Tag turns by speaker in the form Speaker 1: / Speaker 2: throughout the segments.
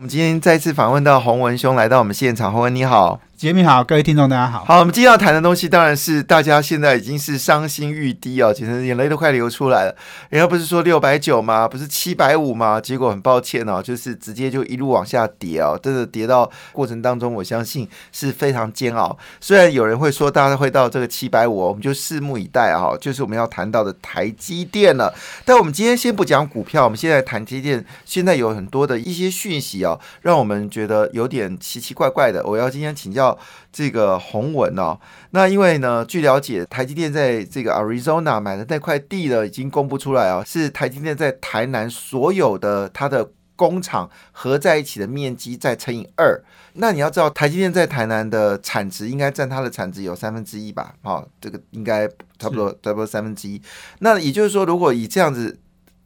Speaker 1: 我们今天再次访问到洪文兄来到我们现场，洪文你好。
Speaker 2: 杰明好，各位听众大家好。
Speaker 1: 好，我们今天要谈的东西当然是大家现在已经是伤心欲滴哦，简直眼泪都快流出来了。人家不是说六百九吗？不是七百五吗？结果很抱歉哦，就是直接就一路往下跌哦，真的跌到过程当中，我相信是非常煎熬。虽然有人会说大家会到这个七百五，我们就拭目以待哦。就是我们要谈到的台积电了。但我们今天先不讲股票，我们现在谈积电。现在有很多的一些讯息哦，让我们觉得有点奇奇怪怪的。我要今天请教。这个洪文哦，那因为呢，据了解，台积电在这个 Arizona 买的那块地呢，已经公布出来哦，是台积电在台南所有的它的工厂合在一起的面积再乘以二。那你要知道，台积电在台南的产值应该占它的产值有三分之一吧？好，这个应该差不多差不多三分之一。那也就是说，如果以这样子。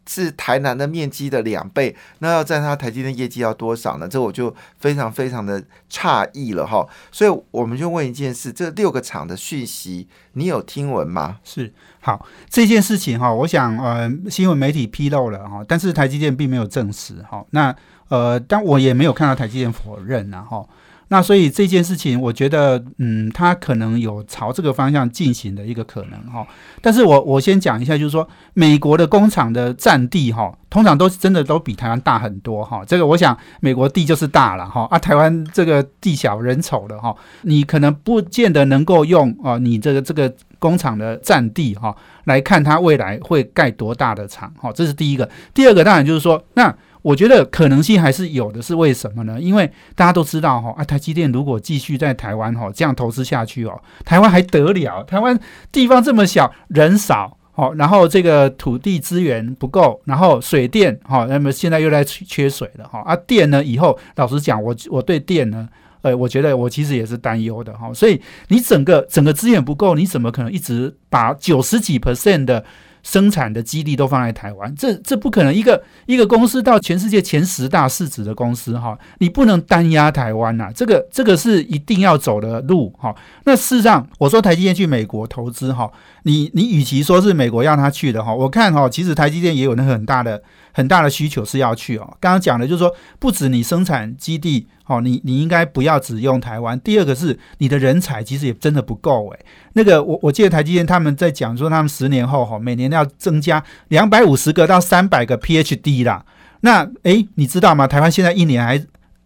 Speaker 1: 是台南的面积的两倍，那要占它台积电业绩要多少呢？这我就非常非常的诧异了哈。所以我们就问一件事：这六个厂的讯息，你有听闻吗？
Speaker 2: 是好这件事情哈，我想呃，新闻媒体披露了哈，但是台积电并没有证实哈。那呃，但我也没有看到台积电否认然后。那所以这件事情，我觉得，嗯，它可能有朝这个方向进行的一个可能哈。但是我我先讲一下，就是说，美国的工厂的占地哈，通常都真的都比台湾大很多哈。这个我想，美国地就是大了哈，啊，台湾这个地小人丑的哈，你可能不见得能够用啊，你这个这个工厂的占地哈来看它未来会盖多大的厂哈。这是第一个。第二个当然就是说，那。我觉得可能性还是有的，是为什么呢？因为大家都知道哈，啊，台积电如果继续在台湾哈这样投资下去哦，台湾还得了？台湾地方这么小，人少，好，然后这个土地资源不够，然后水电哈，那么现在又在缺水了哈，啊，电呢？以后老实讲，我我对电呢，呃，我觉得我其实也是担忧的哈，所以你整个整个资源不够，你怎么可能一直把九十几 percent 的？生产的基地都放在台湾，这这不可能。一个一个公司到全世界前十大市值的公司，哈，你不能单压台湾呐。这个这个是一定要走的路，哈。那事实上，我说台积电去美国投资，哈，你你与其说是美国要他去的，哈，我看哈，其实台积电也有那个很大的很大的需求是要去哦。刚刚讲的就是说，不止你生产基地。哦，你你应该不要只用台湾。第二个是你的人才其实也真的不够诶。那个我我记得台积电他们在讲说，他们十年后哈，每年要增加两百五十个到三百个 PhD 啦。那诶，你知道吗？台湾现在一年还。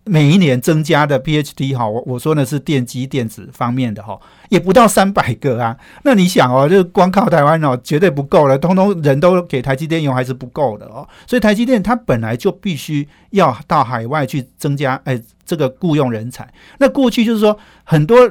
Speaker 2: 每一年增加的 PhD 哈，我我说的是电机电子方面的哈，也不到三百个啊。那你想哦，就光靠台湾哦，绝对不够了，通通人都给台积电用还是不够的哦。所以台积电它本来就必须要到海外去增加哎这个雇佣人才。那过去就是说很多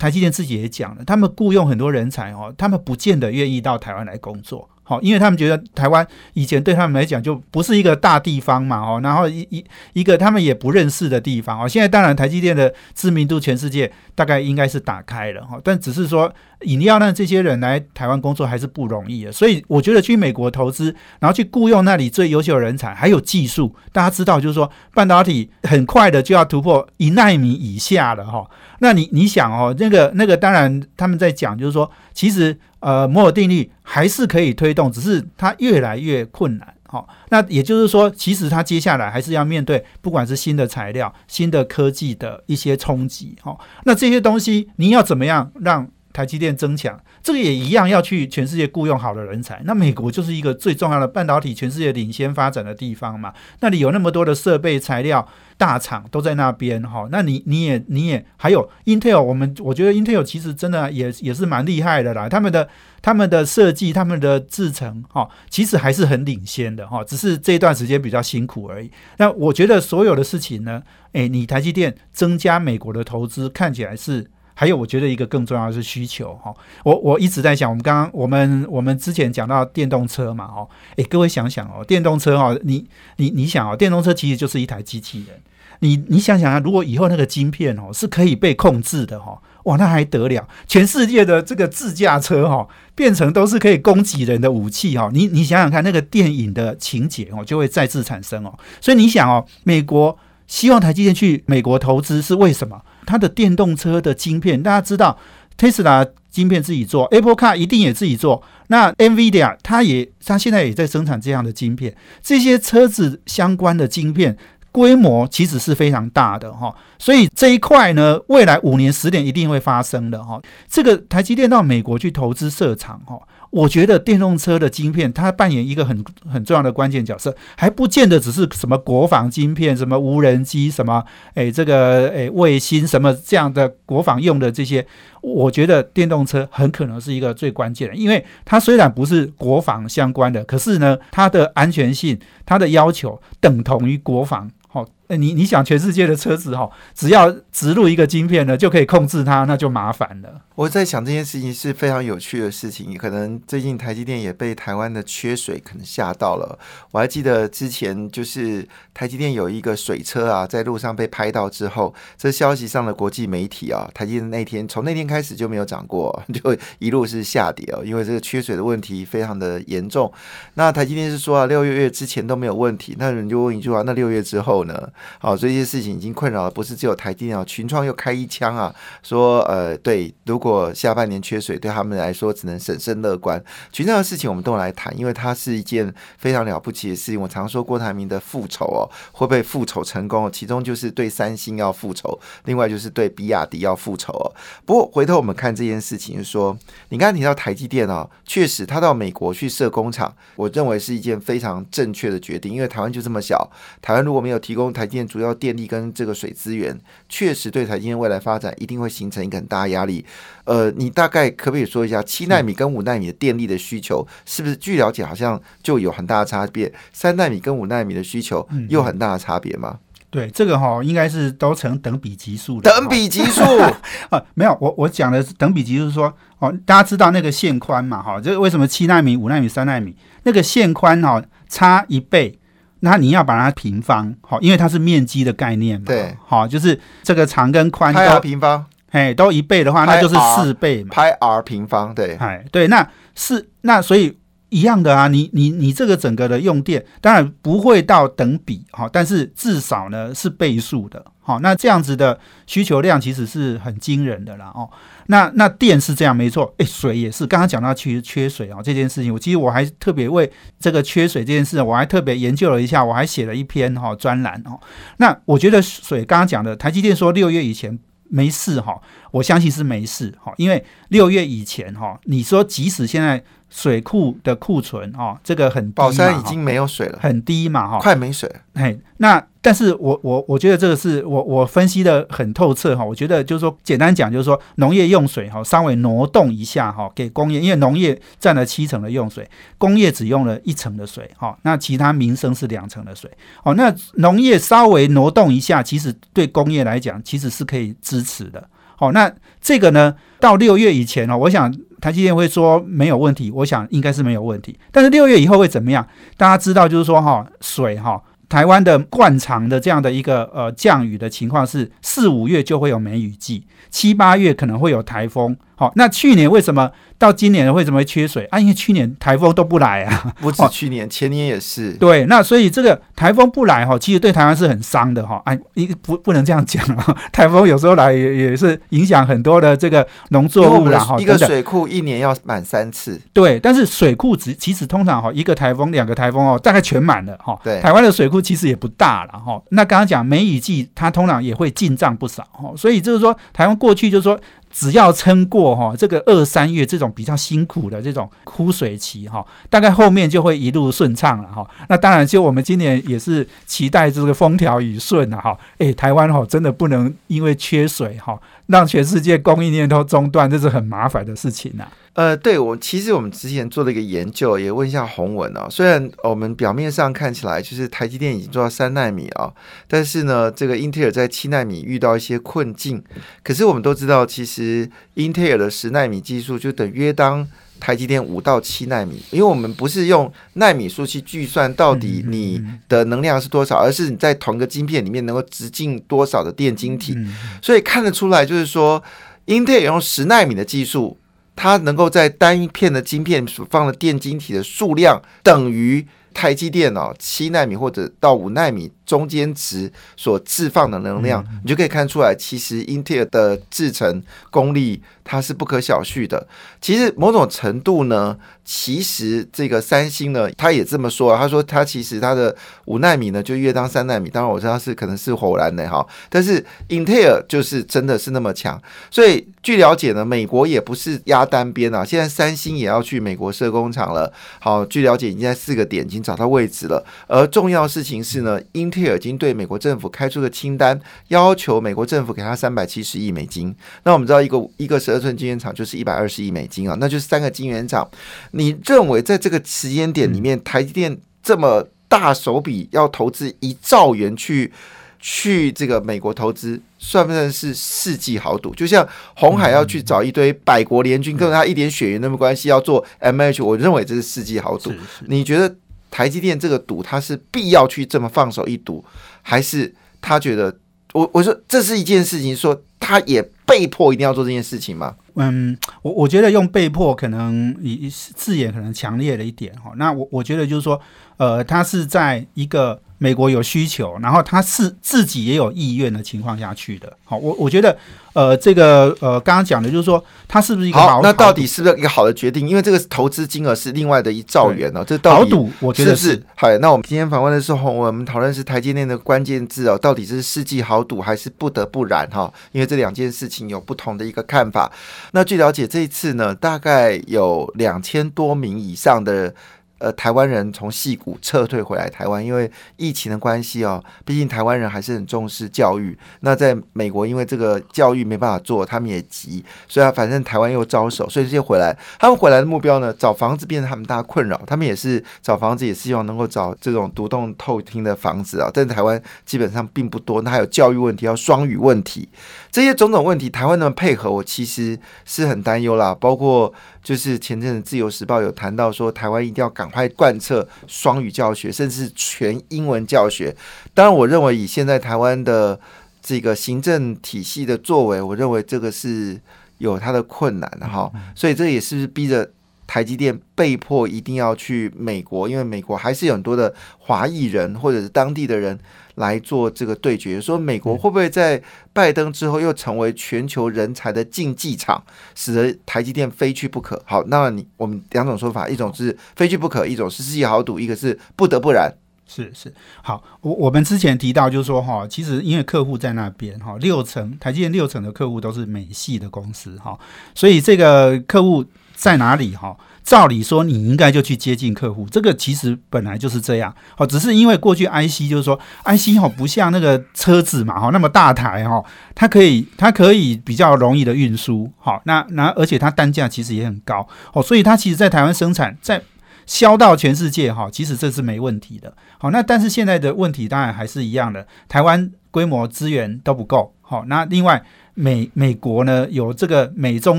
Speaker 2: 台积电自己也讲了，他们雇佣很多人才哦，他们不见得愿意到台湾来工作。好，因为他们觉得台湾以前对他们来讲就不是一个大地方嘛，哦，然后一一一个他们也不认识的地方哦。现在当然台积电的知名度全世界大概应该是打开了哈，但只是说你要让这些人来台湾工作还是不容易的。所以我觉得去美国投资，然后去雇佣那里最优秀的人才，还有技术，大家知道就是说半导体很快的就要突破一纳米以下了哈。那你你想哦，那个那个当然他们在讲就是说，其实。呃，摩尔定律还是可以推动，只是它越来越困难。好，那也就是说，其实它接下来还是要面对，不管是新的材料、新的科技的一些冲击。好，那这些东西你要怎么样让台积电增强？这个也一样要去全世界雇佣好的人才。那美国就是一个最重要的半导体全世界领先发展的地方嘛，那里有那么多的设备材料。大厂都在那边哈，那你你也你也还有 Intel，我们我觉得 Intel 其实真的也也是蛮厉害的啦，他们的他们的设计、他们的制程哈，其实还是很领先的哈，只是这段时间比较辛苦而已。那我觉得所有的事情呢，诶，你台积电增加美国的投资，看起来是。还有，我觉得一个更重要的是需求哈。我我一直在想，我们刚刚我们我们之前讲到电动车嘛，哦，诶，各位想想哦，电动车哦，你你你想哦，电动车其实就是一台机器人。你你想想啊，如果以后那个晶片哦是可以被控制的哈，哇，那还得了？全世界的这个自驾车哈，变成都是可以攻击人的武器哈。你你想想看，那个电影的情节哦，就会再次产生哦。所以你想哦，美国希望台积电去美国投资是为什么？它的电动车的晶片，大家知道，Tesla 晶片自己做，Apple Car 一定也自己做。那 NVIDIA 它也，它现在也在生产这样的晶片，这些车子相关的晶片。规模其实是非常大的哈，所以这一块呢，未来五年、十年一定会发生的哈。这个台积电到美国去投资设厂哈，我觉得电动车的晶片它扮演一个很很重要的关键角色，还不见得只是什么国防晶片、什么无人机、什么诶这个诶卫星什么这样的国防用的这些，我觉得电动车很可能是一个最关键的，因为它虽然不是国防相关的，可是呢，它的安全性、它的要求等同于国防。好，你你想全世界的车子哈，只要植入一个晶片呢，就可以控制它，那就麻烦了。
Speaker 1: 我在想这件事情是非常有趣的事情，可能最近台积电也被台湾的缺水可能吓到了。我还记得之前就是台积电有一个水车啊，在路上被拍到之后，这消息上的国际媒体啊，台积电那天从那天开始就没有涨过，就一路是下跌哦，因为这个缺水的问题非常的严重。那台积电是说啊，六月月之前都没有问题，那人就问一句话，那六月之后呢？好，这些事情已经困扰了不是只有台积电啊，群创又开一枪啊，说呃，对，如果下半年缺水，对他们来说只能审慎乐观。群创的事情我们都来谈，因为它是一件非常了不起的事情。我常说郭台铭的复仇哦，会不会复仇成功？其中就是对三星要复仇，另外就是对比亚迪要复仇哦。不过回头我们看这件事情，说你刚才提到台积电啊，确实他到美国去设工厂，我认为是一件非常正确的决定。因为台湾就这么小，台湾如果没有提供台积电主要电力跟这个水资源，确实对台积电未来发展一定会形成一个很大压力。呃，你大概可不可以说一下七纳米跟五纳米的电力的需求是不是？据了解，好像就有很大的差别。三纳米跟五纳米的需求有很大的差别吗？
Speaker 2: 对，这个哈应该是都成等比级数的。
Speaker 1: 等比级数
Speaker 2: 啊，没有，我我讲的是等比级数，说哦，大家知道那个线宽嘛？哈，这个为什么七纳米、五纳米、三纳米那个线宽哈差一倍？那你要把它平方，好，因为它是面积的概念嘛。
Speaker 1: 对，
Speaker 2: 好，就是这个长跟宽都
Speaker 1: 平方。
Speaker 2: 哎，都一倍的话，那就是四倍嘛。
Speaker 1: 派 r 平方，对，
Speaker 2: 哎，对，那是那所以一样的啊。你你你这个整个的用电，当然不会到等比哈，但是至少呢是倍数的。好，那这样子的需求量其实是很惊人的啦。哦，那那电是这样没错，哎，水也是。刚刚讲到其实缺水啊这件事情，我其实我还特别为这个缺水这件事，我还特别研究了一下，我还写了一篇哈专栏哦。那我觉得水刚刚讲的，台积电说六月以前。没事哈，我相信是没事哈，因为六月以前哈，你说即使现在。水库的库存哦，这个很低
Speaker 1: 宝山已经没有水了，
Speaker 2: 很低嘛哈，
Speaker 1: 快没水。
Speaker 2: 嘿，那但是我我我觉得这个是我我分析的很透彻哈。我觉得就是说，简单讲就是说，农业用水哈，稍微挪动一下哈，给工业，因为农业占了七成的用水，工业只用了一成的水哈，那其他民生是两成的水哦。那农业稍微挪动一下，其实对工业来讲，其实是可以支持的。哦，那这个呢，到六月以前哦，我想。台积电会说没有问题，我想应该是没有问题。但是六月以后会怎么样？大家知道，就是说哈，水哈，台湾的惯常的这样的一个呃降雨的情况是四五月就会有梅雨季，七八月可能会有台风。好，那去年为什么？到今年为什么会缺水啊？因为去年台风都不来啊，
Speaker 1: 不止去年，前年也是。
Speaker 2: 对，那所以这个台风不来哈，其实对台湾是很伤的哈。哎，一不不能这样讲啊，台风有时候来也也是影响很多的这个农作物啦哈。
Speaker 1: 一个水库一年要满三次。
Speaker 2: 对，但是水库只其实通常哈，一个台风两个台风哦，大概全满了哈。
Speaker 1: 对，
Speaker 2: 台湾的水库其实也不大了哈。那刚刚讲梅雨季，它通常也会进账不少哈。所以就是说，台湾过去就是说。只要撑过哈这个二三月这种比较辛苦的这种枯水期哈，大概后面就会一路顺畅了哈。那当然，就我们今年也是期待这个风调雨顺了哈。诶，台湾哈真的不能因为缺水哈，让全世界供应链都中断，这是很麻烦的事情呐。
Speaker 1: 呃，对我其实我们之前做了一个研究，也问一下洪文啊。虽然我们表面上看起来就是台积电已经做到三纳米啊，但是呢，这个英特尔在七纳米遇到一些困境。可是我们都知道，其实英特尔的十纳米技术就等约当。台积电五到七纳米，因为我们不是用纳米数去计算到底你的能量是多少，而是你在同一个晶片里面能够直径多少的电晶体，所以看得出来，就是说英特尔用十纳米的技术，它能够在单一片的晶片所放的电晶体的数量等于台积电哦七纳米或者到五纳米。中间值所置放的能量，你就可以看出来，其实英特尔的制程功力它是不可小觑的。其实某种程度呢，其实这个三星呢，他也这么说啊，他说他其实他的五纳米呢就约当三纳米，当然我知道是可能是偶然的哈，但是英特尔就是真的是那么强。所以据了解呢，美国也不是压单边啊，现在三星也要去美国设工厂了。好，据了解已经在四个点已经找到位置了。而重要事情是呢，英特尔已经对美国政府开出个清单，要求美国政府给他三百七十亿美金。那我们知道，一个一个十二寸晶圆厂就是一百二十亿美金啊，那就是三个晶圆厂。你认为在这个时间点里面，台积电这么大手笔要投资一兆元去去这个美国投资，算不算是世纪豪赌？就像红海要去找一堆百国联军，跟他一点血缘都没关系，要做 M H，我认为这是世纪豪赌。你觉得？台积电这个赌，他是必要去这么放手一赌，还是他觉得我我说这是一件事情，说他也被迫一定要做这件事情吗？
Speaker 2: 嗯，我我觉得用被迫可能以字眼可能强烈了一点哈。那我我觉得就是说，呃，他是在一个。美国有需求，然后他是自己也有意愿的情况下去的。好，我我觉得，呃，这个呃，刚刚讲的就是说，他是不是一个好？
Speaker 1: 那到底是不是一个好的决定？因为这个投资金额是另外的一兆元哦，这到
Speaker 2: 底我觉得是。
Speaker 1: 好，那我们今天访问的是红，我们讨论是台积电的关键字哦，到底是世纪豪赌还是不得不然哈？因为这两件事情有不同的一个看法。那据了解，这一次呢，大概有两千多名以上的。呃，台湾人从戏谷撤退回来台湾，因为疫情的关系哦，毕竟台湾人还是很重视教育。那在美国，因为这个教育没办法做，他们也急，所以啊反正台湾又招手，所以这些回来。他们回来的目标呢，找房子变成他们大家困扰。他们也是找房子，也是希望能够找这种独栋透厅的房子啊。但台湾基本上并不多。那还有教育问题，要双语问题，这些种种问题，台湾的配合，我其实是很担忧啦。包括就是前阵子《自由时报》有谈到说，台湾一定要赶。快贯彻双语教学，甚至全英文教学。当然，我认为以现在台湾的这个行政体系的作为，我认为这个是有它的困难的哈。所以这也是逼着台积电被迫一定要去美国，因为美国还是有很多的华裔人或者是当地的人。来做这个对决，说美国会不会在拜登之后又成为全球人才的竞技场，使得台积电非去不可？好，那你我们两种说法，一种是非去不可，一种是世纪豪赌，一个是不得不然。
Speaker 2: 是是，好，我我们之前提到就是说哈，其实因为客户在那边哈，六成台积电六成的客户都是美系的公司哈，所以这个客户在哪里哈？照理说，你应该就去接近客户，这个其实本来就是这样。好，只是因为过去 IC 就是说，IC 哈不像那个车子嘛哈那么大台哈，它可以它可以比较容易的运输。好，那那而且它单价其实也很高哦，所以它其实在台湾生产，在销到全世界哈，其实这是没问题的。好，那但是现在的问题当然还是一样的，台湾规模资源都不够。好，那另外。美美国呢有这个美中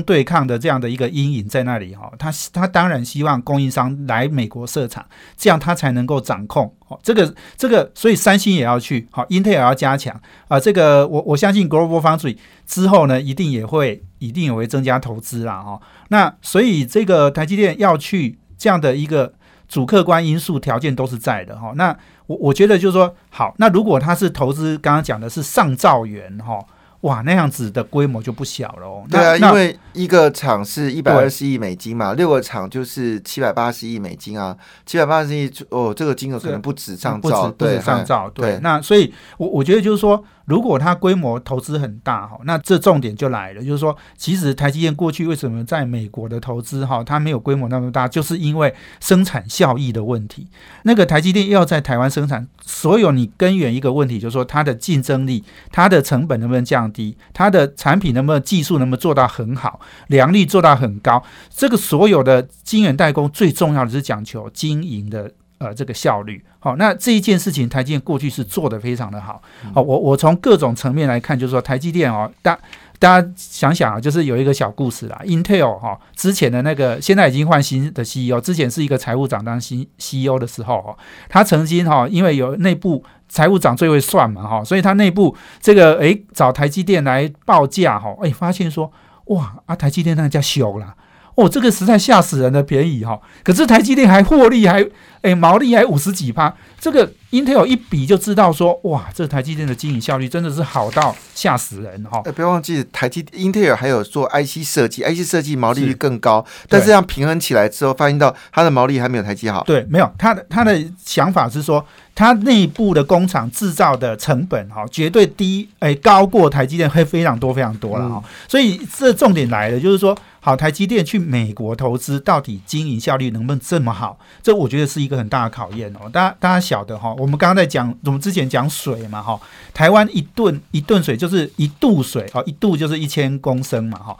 Speaker 2: 对抗的这样的一个阴影在那里哈，他他当然希望供应商来美国设厂，这样他才能够掌控哦。这个这个，所以三星也要去，好，英特尔要加强啊。这个我我相信 Global Foundry 之后呢，一定也会一定也会增加投资啦哈。那所以这个台积电要去这样的一个主客观因素条件都是在的哈。那我我觉得就是说好，那如果他是投资，刚刚讲的是上兆元哈。哇，那样子的规模就不小了哦。
Speaker 1: 对啊，因为一个厂是一百二十亿美金嘛，六个厂就是七百八十亿美金啊，七百八十亿哦，这个金额可能不止上兆，
Speaker 2: 不止上兆。对，那所以，我我觉得就是说。如果它规模投资很大哈，那这重点就来了，就是说，其实台积电过去为什么在美国的投资哈，它没有规模那么大，就是因为生产效益的问题。那个台积电要在台湾生产，所有你根源一个问题，就是说它的竞争力、它的成本能不能降低，它的产品能不能技术能不能做到很好，良率做到很高。这个所有的晶圆代工最重要的是讲求经营的。呃，这个效率好，那这一件事情，台积电过去是做的非常的好。好，我我从各种层面来看，就是说台积电哦，大大家想想啊，就是有一个小故事啦，Intel 哈之前的那个现在已经换新的 CEO，之前是一个财务长当新 CEO 的时候哈，他曾经哈因为有内部财务长最会算嘛哈，所以他内部这个诶找台积电来报价哈，诶发现说哇啊台积电那家小了。哦，这个实在吓死人的便宜哈！可是台积电还获利，还诶毛利还五十几趴，这个 Intel 一比就知道说，哇，这台积电的经营效率真的是好到吓死人哈！
Speaker 1: 哎，不要忘记台积 Intel 还有做 IC 设计，IC 设计毛利率更高，但是这样平衡起来之后，发现到它的毛利还没有台积好。
Speaker 2: 对，没有，他的他的想法是说，它内部的工厂制造的成本哈，绝对低，哎，高过台积电会非常多非常多了哈。所以这重点来了，就是说。好，台积电去美国投资，到底经营效率能不能这么好？这我觉得是一个很大的考验哦。大家大家晓得哈，我们刚刚在讲，我们之前讲水嘛哈，台湾一吨一吨水就是一度水哦，一度就是一千公升嘛哈，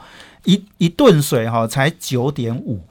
Speaker 2: 一一吨水哈才九点五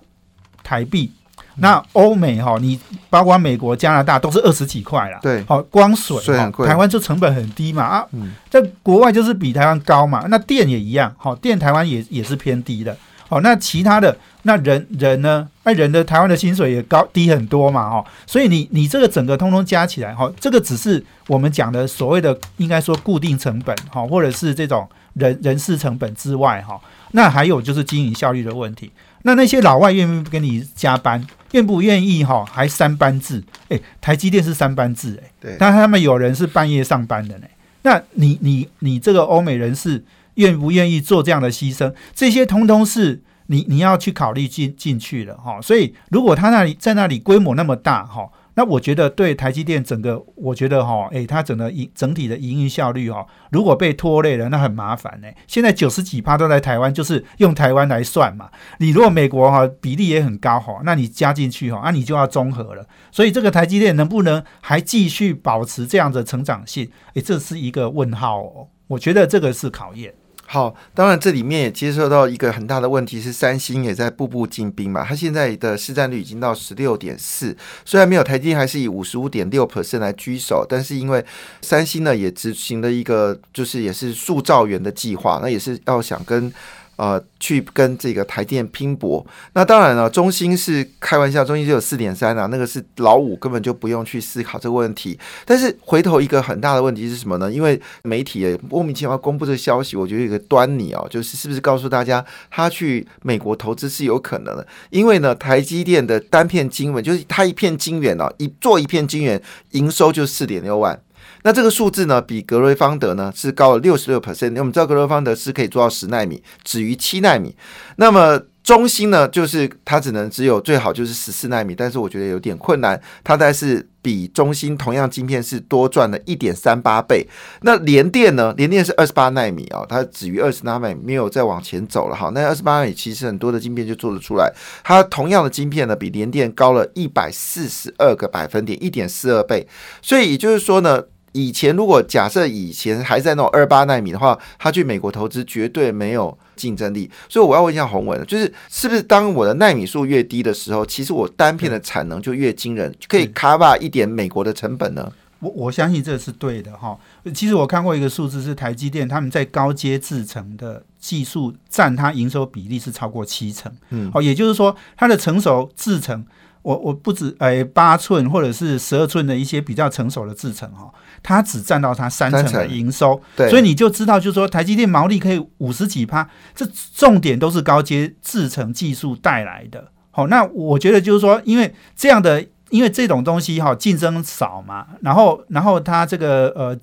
Speaker 2: 台币。那欧美哈，你包括美国、加拿大都是二十几块啦。
Speaker 1: 对，
Speaker 2: 好，光水台湾就成本很低嘛啊，在国外就是比台湾高嘛。那电也一样，好，电台湾也也是偏低的。好，那其他的那人人呢？那人的台湾的薪水也高低很多嘛，哈，所以你你这个整个通通加起来，哈，这个只是我们讲的所谓的应该说固定成本，哈，或者是这种人人事成本之外，哈，那还有就是经营效率的问题。那那些老外愿不愿意跟你加班？愿不愿意？哈，还三班制？诶，台积电是三班制，诶，
Speaker 1: 对，
Speaker 2: 但他们有人是半夜上班的呢。那你你你这个欧美人士？愿不愿意做这样的牺牲？这些通通是你你要去考虑进进去了哈。所以如果他那里在那里规模那么大哈。那我觉得对台积电整个，我觉得哈，诶，它整个营整体的营运效率哈，如果被拖累了，那很麻烦呢。现在九十几趴都在台湾，就是用台湾来算嘛。你如果美国哈比例也很高哈，那你加进去哈，那你就要综合了。所以这个台积电能不能还继续保持这样的成长性？诶，这是一个问号哦。我觉得这个是考验。
Speaker 1: 好，当然这里面也接受到一个很大的问题是，三星也在步步进兵嘛。它现在的市占率已经到十六点四，虽然没有台积电，还是以五十五点六 percent 来居首，但是因为三星呢也执行了一个就是也是塑造元的计划，那也是要想跟。呃，去跟这个台电拼搏。那当然了，中兴是开玩笑，中兴就有四点三啊，那个是老五，根本就不用去思考这个问题。但是回头一个很大的问题是什么呢？因为媒体也莫名其妙公布这个消息，我觉得有个端倪哦，就是是不是告诉大家他去美国投资是有可能的？因为呢，台积电的单片晶圆，就是它一片晶圆哦，一做一片晶圆营收就四点六万。那这个数字呢，比格瑞方德呢是高了六十六 percent。我们知道格瑞方德是可以做到十纳米，止于七纳米。那么中芯呢，就是它只能只有最好就是十四纳米，但是我觉得有点困难。它大概是比中芯同样晶片是多赚了一点三八倍。那联电呢？联电是二十八纳米啊，它止于二十纳米，没有再往前走了。哈，那二十八纳米其实很多的晶片就做得出来。它同样的晶片呢，比联电高了一百四十二个百分点，一点四二倍。所以也就是说呢。以前如果假设以前还在那种二八纳米的话，他去美国投资绝对没有竞争力。所以我要问一下洪文，就是是不是当我的纳米数越低的时候，其实我单片的产能就越惊人，可以 cover 一点美国的成本呢？
Speaker 2: 我我相信这是对的哈。其实我看过一个数字，是台积电他们在高阶制程的技术占它营收比例是超过七成。嗯，哦，也就是说它的成熟制程。我我不止诶八寸或者是十二寸的一些比较成熟的制程哈，它只占到它三成的营收，所以你就知道，就是说台积电毛利可以五十几趴，这重点都是高阶制程技术带来的。好，那我觉得就是说，因为这样的，因为这种东西哈竞争少嘛，然后然后它这个呃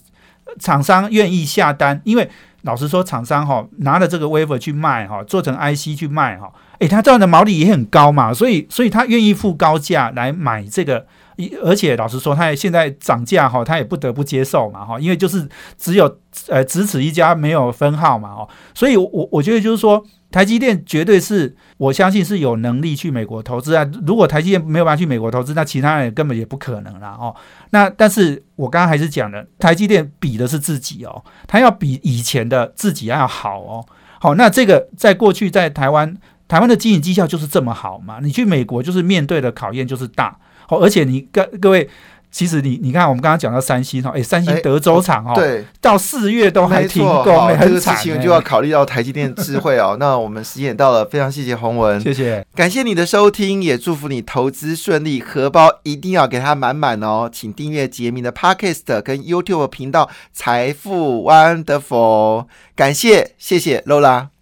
Speaker 2: 厂商愿意下单，因为老实说，厂商哈拿了这个 wafer 去卖哈，做成 IC 去卖哈。诶，他这样的毛利也很高嘛，所以，所以他愿意付高价来买这个，而且老实说，他现在涨价哈，他也不得不接受嘛哈，因为就是只有呃只此一家没有分号嘛哦，所以我我觉得就是说，台积电绝对是我相信是有能力去美国投资啊。如果台积电没有办法去美国投资，那其他人根本也不可能了哦。那但是我刚刚还是讲的，台积电比的是自己哦，他要比以前的自己要好哦。好，那这个在过去在台湾。台湾的经营绩效就是这么好嘛？你去美国就是面对的考验就是大，好，而且你各各位其实你你看，我们刚刚讲到三星哈，哎，三星
Speaker 1: 哎
Speaker 2: 德州厂哦，
Speaker 1: 对，
Speaker 2: 到四月都还停工，
Speaker 1: 好
Speaker 2: 哎
Speaker 1: 这个事情就要考虑到台积电智慧哦。那我们时间也到了，非常谢谢洪文，
Speaker 2: 谢谢。
Speaker 1: 感谢你的收听，也祝福你投资顺利，荷包一定要给它满满哦。请订阅杰明的 Podcast 跟 YouTube 频道《财富 Wonderful》，感谢，谢谢 Lola。